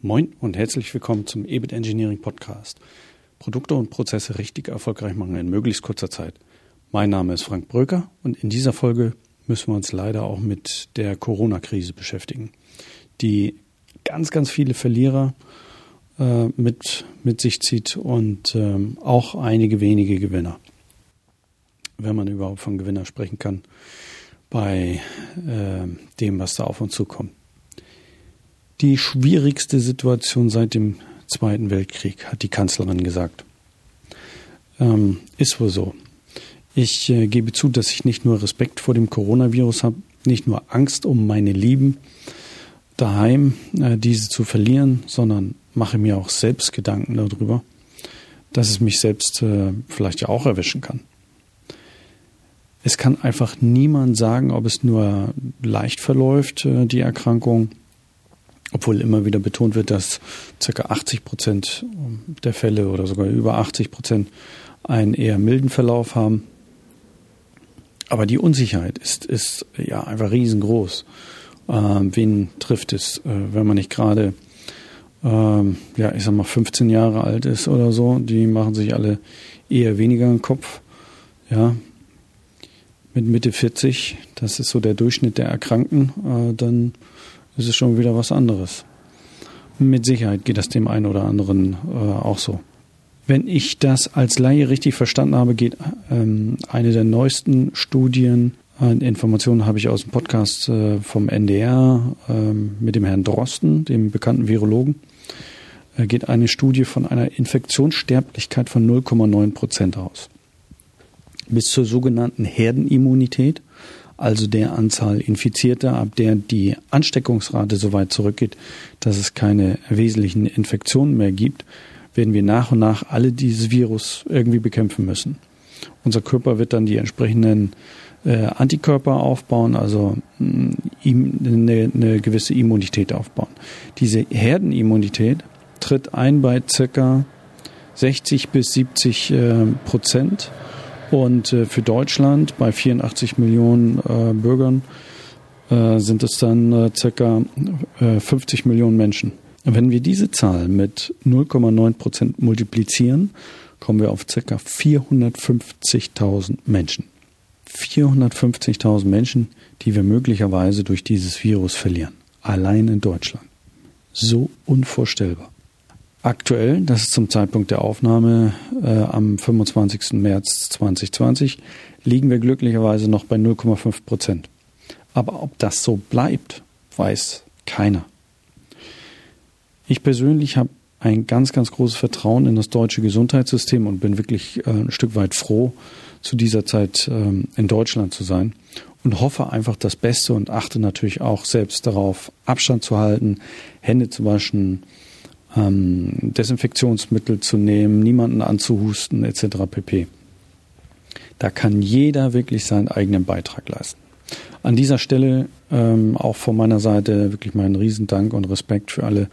Moin und herzlich willkommen zum EBIT Engineering Podcast. Produkte und Prozesse richtig erfolgreich machen in möglichst kurzer Zeit. Mein Name ist Frank Bröker und in dieser Folge müssen wir uns leider auch mit der Corona-Krise beschäftigen, die ganz, ganz viele Verlierer äh, mit, mit sich zieht und ähm, auch einige wenige Gewinner, wenn man überhaupt von Gewinner sprechen kann, bei äh, dem, was da auf uns zukommt die schwierigste Situation seit dem Zweiten Weltkrieg, hat die Kanzlerin gesagt. Ähm, ist wohl so. Ich äh, gebe zu, dass ich nicht nur Respekt vor dem Coronavirus habe, nicht nur Angst um meine Lieben daheim, äh, diese zu verlieren, sondern mache mir auch selbst Gedanken darüber, dass es mich selbst äh, vielleicht ja auch erwischen kann. Es kann einfach niemand sagen, ob es nur leicht verläuft, äh, die Erkrankung, obwohl immer wieder betont wird, dass ca. 80 Prozent der Fälle oder sogar über 80 Prozent einen eher milden Verlauf haben. Aber die Unsicherheit ist, ist ja einfach riesengroß. Ähm, wen trifft es, äh, wenn man nicht gerade, ähm, ja, ich sag mal, 15 Jahre alt ist oder so? Die machen sich alle eher weniger im Kopf. Ja, mit Mitte 40, das ist so der Durchschnitt der Erkrankten, äh, dann ist es schon wieder was anderes. Mit Sicherheit geht das dem einen oder anderen äh, auch so. Wenn ich das als Laie richtig verstanden habe, geht ähm, eine der neuesten Studien, äh, Informationen habe ich aus dem Podcast äh, vom NDR äh, mit dem Herrn Drosten, dem bekannten Virologen, äh, geht eine Studie von einer Infektionssterblichkeit von 0,9 Prozent aus. Bis zur sogenannten Herdenimmunität also der Anzahl Infizierter, ab der die Ansteckungsrate so weit zurückgeht, dass es keine wesentlichen Infektionen mehr gibt, werden wir nach und nach alle dieses Virus irgendwie bekämpfen müssen. Unser Körper wird dann die entsprechenden äh, Antikörper aufbauen, also mh, mm, eine, eine gewisse Immunität aufbauen. Diese Herdenimmunität tritt ein bei circa 60 bis 70 äh, Prozent und äh, für Deutschland bei 84 Millionen äh, Bürgern äh, sind es dann äh, circa äh, 50 Millionen Menschen. Wenn wir diese Zahl mit 0,9 Prozent multiplizieren, kommen wir auf circa 450.000 Menschen. 450.000 Menschen, die wir möglicherweise durch dieses Virus verlieren. Allein in Deutschland. So unvorstellbar. Aktuell, das ist zum Zeitpunkt der Aufnahme äh, am 25. März 2020, liegen wir glücklicherweise noch bei 0,5 Prozent. Aber ob das so bleibt, weiß keiner. Ich persönlich habe ein ganz, ganz großes Vertrauen in das deutsche Gesundheitssystem und bin wirklich äh, ein Stück weit froh, zu dieser Zeit ähm, in Deutschland zu sein und hoffe einfach das Beste und achte natürlich auch selbst darauf, Abstand zu halten, Hände zu waschen, ähm, Desinfektionsmittel zu nehmen, niemanden anzuhusten etc. pp. Da kann jeder wirklich seinen eigenen Beitrag leisten. An dieser Stelle ähm, auch von meiner Seite wirklich meinen Riesendank und Respekt für alle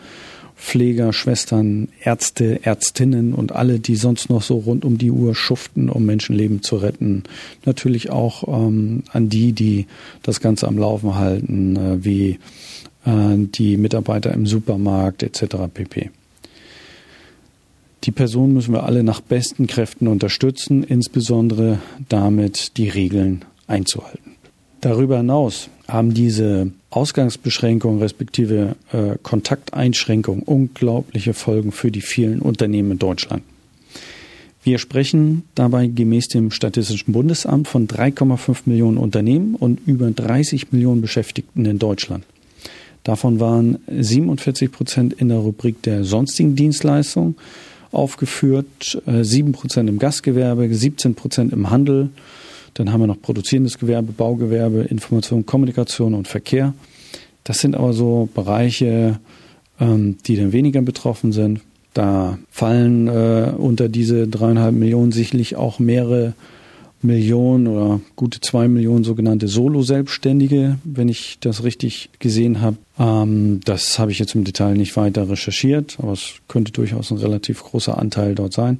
Pfleger, Schwestern, Ärzte, Ärztinnen und alle, die sonst noch so rund um die Uhr schuften, um Menschenleben zu retten. Natürlich auch ähm, an die, die das Ganze am Laufen halten, äh, wie die Mitarbeiter im Supermarkt etc. pp. Die Person müssen wir alle nach besten Kräften unterstützen, insbesondere damit die Regeln einzuhalten. Darüber hinaus haben diese Ausgangsbeschränkungen respektive äh, Kontakteinschränkungen unglaubliche Folgen für die vielen Unternehmen in Deutschland. Wir sprechen dabei gemäß dem Statistischen Bundesamt von 3,5 Millionen Unternehmen und über 30 Millionen Beschäftigten in Deutschland. Davon waren 47 Prozent in der Rubrik der sonstigen Dienstleistungen aufgeführt, 7 äh, Prozent im Gastgewerbe, 17 Prozent im Handel. Dann haben wir noch produzierendes Gewerbe, Baugewerbe, Information, Kommunikation und Verkehr. Das sind aber so Bereiche, ähm, die dann weniger betroffen sind. Da fallen äh, unter diese dreieinhalb Millionen sicherlich auch mehrere Millionen oder gute zwei Millionen sogenannte Solo-Selbstständige, wenn ich das richtig gesehen habe. Ähm, das habe ich jetzt im Detail nicht weiter recherchiert, aber es könnte durchaus ein relativ großer Anteil dort sein.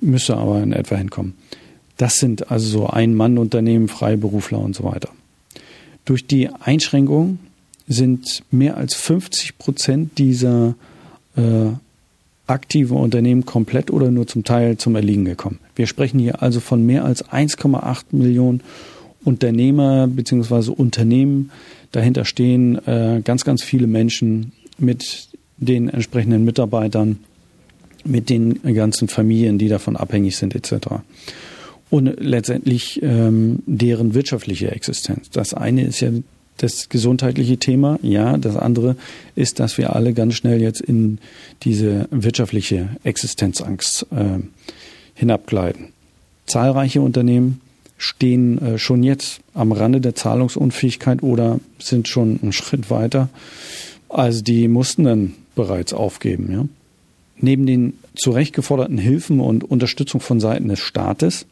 Müsste aber in etwa hinkommen. Das sind also so Ein-Mann-Unternehmen, Freiberufler und so weiter. Durch die Einschränkung sind mehr als 50 Prozent dieser äh, aktiven Unternehmen komplett oder nur zum Teil zum Erliegen gekommen. Wir sprechen hier also von mehr als 1,8 Millionen Unternehmer bzw. Unternehmen. Dahinter stehen äh, ganz, ganz viele Menschen mit den entsprechenden Mitarbeitern, mit den ganzen Familien, die davon abhängig sind etc. Und letztendlich ähm, deren wirtschaftliche Existenz. Das eine ist ja das gesundheitliche Thema, ja. Das andere ist, dass wir alle ganz schnell jetzt in diese wirtschaftliche Existenzangst äh, hinabgleiten. Zahlreiche Unternehmen stehen äh, schon jetzt am Rande der Zahlungsunfähigkeit oder sind schon einen Schritt weiter. Also die mussten dann bereits aufgeben. Ja. Neben den zu Recht geforderten Hilfen und Unterstützung von Seiten des Staates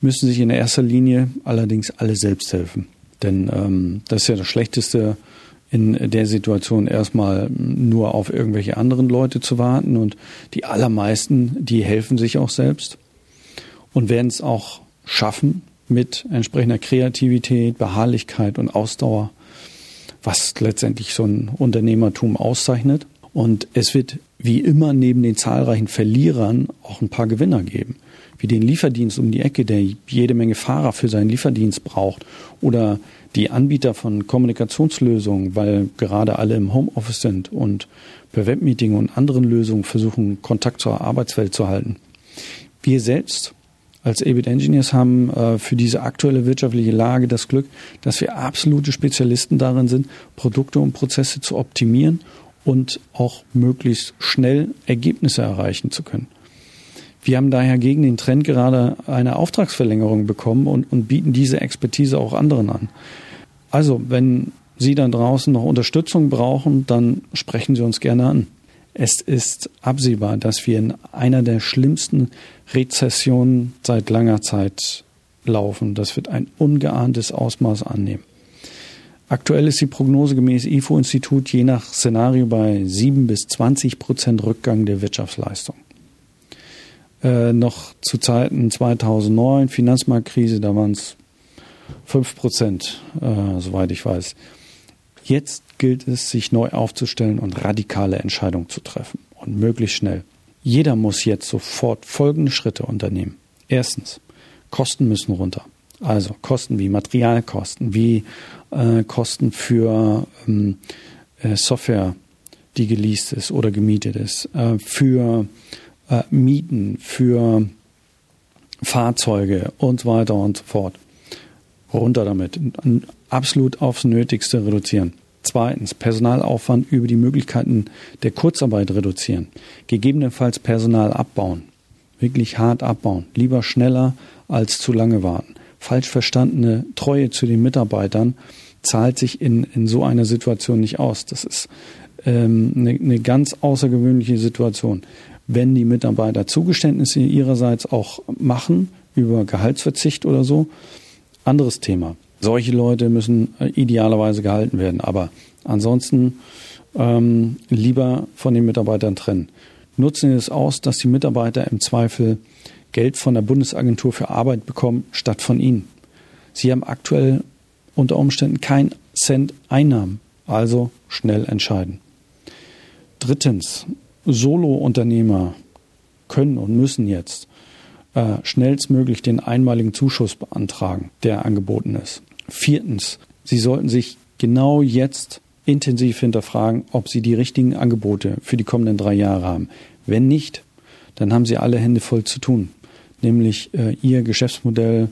müssen sich in erster Linie allerdings alle selbst helfen. Denn ähm, das ist ja das Schlechteste in der Situation erstmal nur auf irgendwelche anderen Leute zu warten und die allermeisten, die helfen sich auch selbst und werden es auch schaffen mit entsprechender Kreativität, Beharrlichkeit und Ausdauer, was letztendlich so ein Unternehmertum auszeichnet. Und es wird wie immer neben den zahlreichen Verlierern auch ein paar Gewinner geben wie den Lieferdienst um die Ecke, der jede Menge Fahrer für seinen Lieferdienst braucht, oder die Anbieter von Kommunikationslösungen, weil gerade alle im Homeoffice sind und per Webmeeting und anderen Lösungen versuchen, Kontakt zur Arbeitswelt zu halten. Wir selbst als EBIT Engineers haben äh, für diese aktuelle wirtschaftliche Lage das Glück, dass wir absolute Spezialisten darin sind, Produkte und Prozesse zu optimieren und auch möglichst schnell Ergebnisse erreichen zu können. Wir haben daher gegen den Trend gerade eine Auftragsverlängerung bekommen und, und bieten diese Expertise auch anderen an. Also, wenn Sie dann draußen noch Unterstützung brauchen, dann sprechen Sie uns gerne an. Es ist absehbar, dass wir in einer der schlimmsten Rezessionen seit langer Zeit laufen. Das wird ein ungeahntes Ausmaß annehmen. Aktuell ist die Prognose gemäß IFO-Institut je nach Szenario bei 7 bis 20 Prozent Rückgang der Wirtschaftsleistung äh, noch zu Zeiten 2009, Finanzmarktkrise, da waren es 5 Prozent, äh, soweit ich weiß. Jetzt gilt es, sich neu aufzustellen und radikale Entscheidungen zu treffen und möglichst schnell. Jeder muss jetzt sofort folgende Schritte unternehmen. Erstens, Kosten müssen runter. Also Kosten wie Materialkosten, wie äh, Kosten für ähm, äh, Software, die geleast ist oder gemietet ist, äh, für äh, Mieten, für Fahrzeuge und so weiter und so fort. Runter damit. Absolut aufs Nötigste reduzieren. Zweitens, Personalaufwand über die Möglichkeiten der Kurzarbeit reduzieren. Gegebenenfalls Personal abbauen. Wirklich hart abbauen. Lieber schneller als zu lange warten. Falsch verstandene Treue zu den Mitarbeitern zahlt sich in, in so einer Situation nicht aus. Das ist ähm, eine, eine ganz außergewöhnliche Situation wenn die Mitarbeiter Zugeständnisse ihrerseits auch machen über Gehaltsverzicht oder so, anderes Thema. Solche Leute müssen äh, idealerweise gehalten werden, aber ansonsten ähm, lieber von den Mitarbeitern trennen. Nutzen Sie es aus, dass die Mitarbeiter im Zweifel Geld von der Bundesagentur für Arbeit bekommen, statt von Ihnen. Sie haben aktuell unter Umständen kein Cent Einnahmen, also schnell entscheiden. Drittens, Solo-Unternehmer können und müssen jetzt äh, schnellstmöglich den einmaligen Zuschuss beantragen, der angeboten ist. Viertens, Sie sollten sich genau jetzt intensiv hinterfragen, ob Sie die richtigen Angebote für die kommenden drei Jahre haben. Wenn nicht, dann haben Sie alle Hände voll zu tun, nämlich äh, Ihr Geschäftsmodell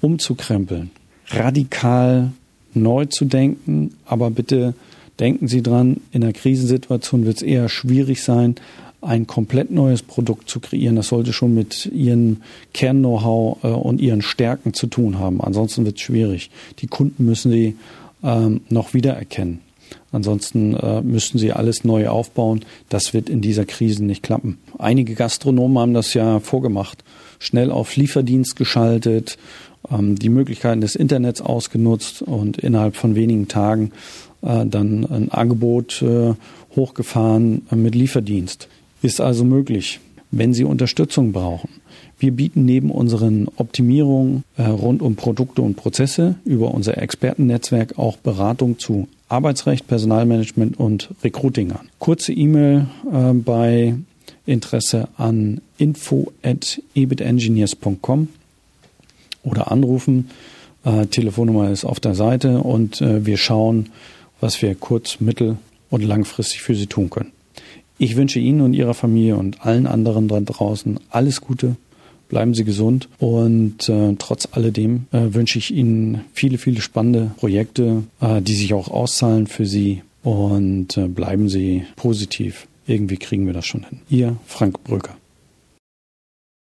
umzukrempeln, radikal neu zu denken, aber bitte Denken Sie dran, in einer Krisensituation wird es eher schwierig sein, ein komplett neues Produkt zu kreieren. Das sollte schon mit Ihren Kern-Know-how äh, und Ihren Stärken zu tun haben. Ansonsten wird es schwierig. Die Kunden müssen Sie ähm, noch wiedererkennen. Ansonsten äh, müssten sie alles neu aufbauen. Das wird in dieser Krise nicht klappen. Einige Gastronomen haben das ja vorgemacht. Schnell auf Lieferdienst geschaltet, ähm, die Möglichkeiten des Internets ausgenutzt und innerhalb von wenigen Tagen dann ein Angebot äh, hochgefahren äh, mit Lieferdienst. Ist also möglich, wenn Sie Unterstützung brauchen. Wir bieten neben unseren Optimierungen rund um Produkte und Prozesse über unser Expertennetzwerk auch Beratung zu Arbeitsrecht, Personalmanagement und Recruiting an. Kurze E-Mail äh, bei Interesse an info at ebitengineers.com oder anrufen. Äh, Telefonnummer ist auf der Seite und äh, wir schauen, was wir kurz-, mittel- und langfristig für Sie tun können. Ich wünsche Ihnen und Ihrer Familie und allen anderen da draußen alles Gute. Bleiben Sie gesund und äh, trotz alledem äh, wünsche ich Ihnen viele, viele spannende Projekte, äh, die sich auch auszahlen für Sie und äh, bleiben Sie positiv. Irgendwie kriegen wir das schon hin. Ihr Frank Bröker.